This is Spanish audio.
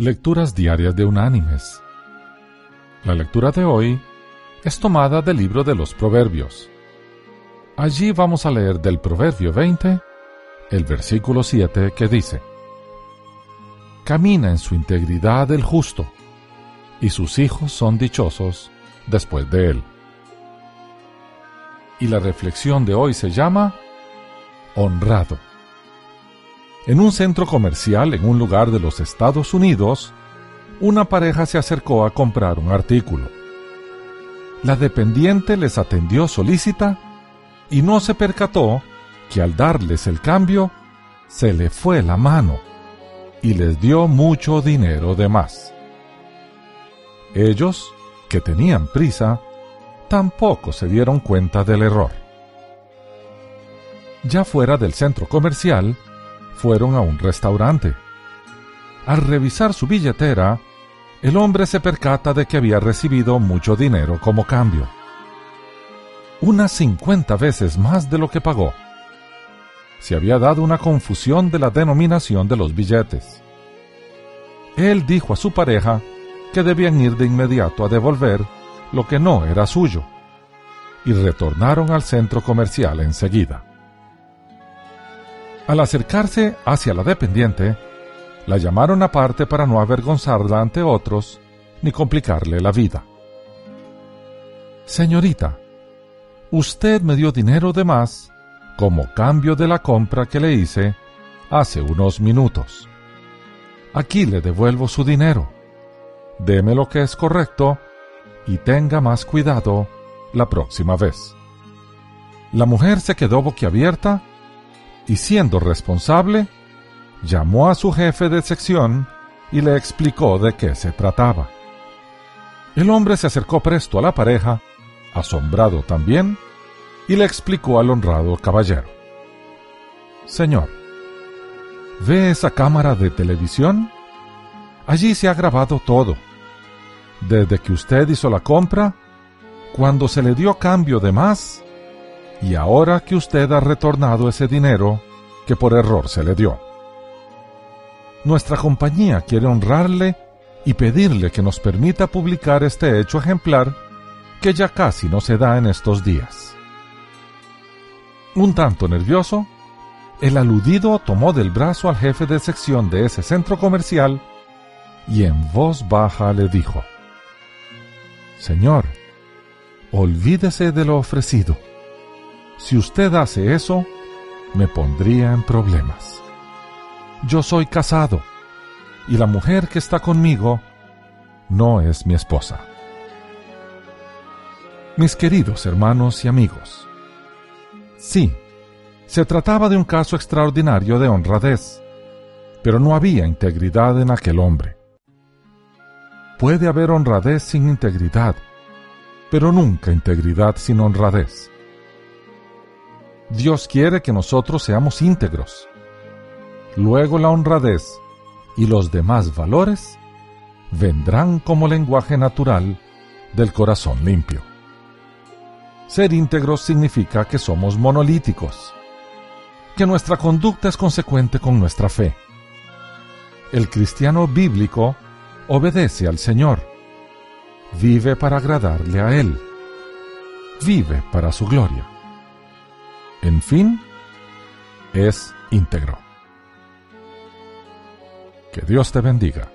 Lecturas Diarias de Unánimes. La lectura de hoy es tomada del libro de los Proverbios. Allí vamos a leer del Proverbio 20, el versículo 7 que dice, Camina en su integridad el justo, y sus hijos son dichosos después de él. Y la reflexión de hoy se llama Honrado. En un centro comercial en un lugar de los Estados Unidos, una pareja se acercó a comprar un artículo. La dependiente les atendió solícita y no se percató que al darles el cambio, se le fue la mano y les dio mucho dinero de más. Ellos, que tenían prisa, tampoco se dieron cuenta del error. Ya fuera del centro comercial, fueron a un restaurante. Al revisar su billetera, el hombre se percata de que había recibido mucho dinero como cambio. Unas cincuenta veces más de lo que pagó. Se había dado una confusión de la denominación de los billetes. Él dijo a su pareja que debían ir de inmediato a devolver lo que no era suyo, y retornaron al centro comercial enseguida. Al acercarse hacia la dependiente, la llamaron aparte para no avergonzarla ante otros ni complicarle la vida. Señorita, usted me dio dinero de más como cambio de la compra que le hice hace unos minutos. Aquí le devuelvo su dinero. Deme lo que es correcto y tenga más cuidado la próxima vez. La mujer se quedó boquiabierta y siendo responsable, llamó a su jefe de sección y le explicó de qué se trataba. El hombre se acercó presto a la pareja, asombrado también, y le explicó al honrado caballero. Señor, ¿ve esa cámara de televisión? Allí se ha grabado todo. Desde que usted hizo la compra, cuando se le dio cambio de más, y ahora que usted ha retornado ese dinero que por error se le dio. Nuestra compañía quiere honrarle y pedirle que nos permita publicar este hecho ejemplar que ya casi no se da en estos días. Un tanto nervioso, el aludido tomó del brazo al jefe de sección de ese centro comercial y en voz baja le dijo, Señor, olvídese de lo ofrecido si usted hace eso, me pondría en problemas. Yo soy casado y la mujer que está conmigo no es mi esposa. Mis queridos hermanos y amigos, sí, se trataba de un caso extraordinario de honradez, pero no había integridad en aquel hombre. Puede haber honradez sin integridad, pero nunca integridad sin honradez. Dios quiere que nosotros seamos íntegros. Luego la honradez y los demás valores vendrán como lenguaje natural del corazón limpio. Ser íntegros significa que somos monolíticos, que nuestra conducta es consecuente con nuestra fe. El cristiano bíblico obedece al Señor, vive para agradarle a Él, vive para su gloria en fin, es íntegro. Que Dios te bendiga.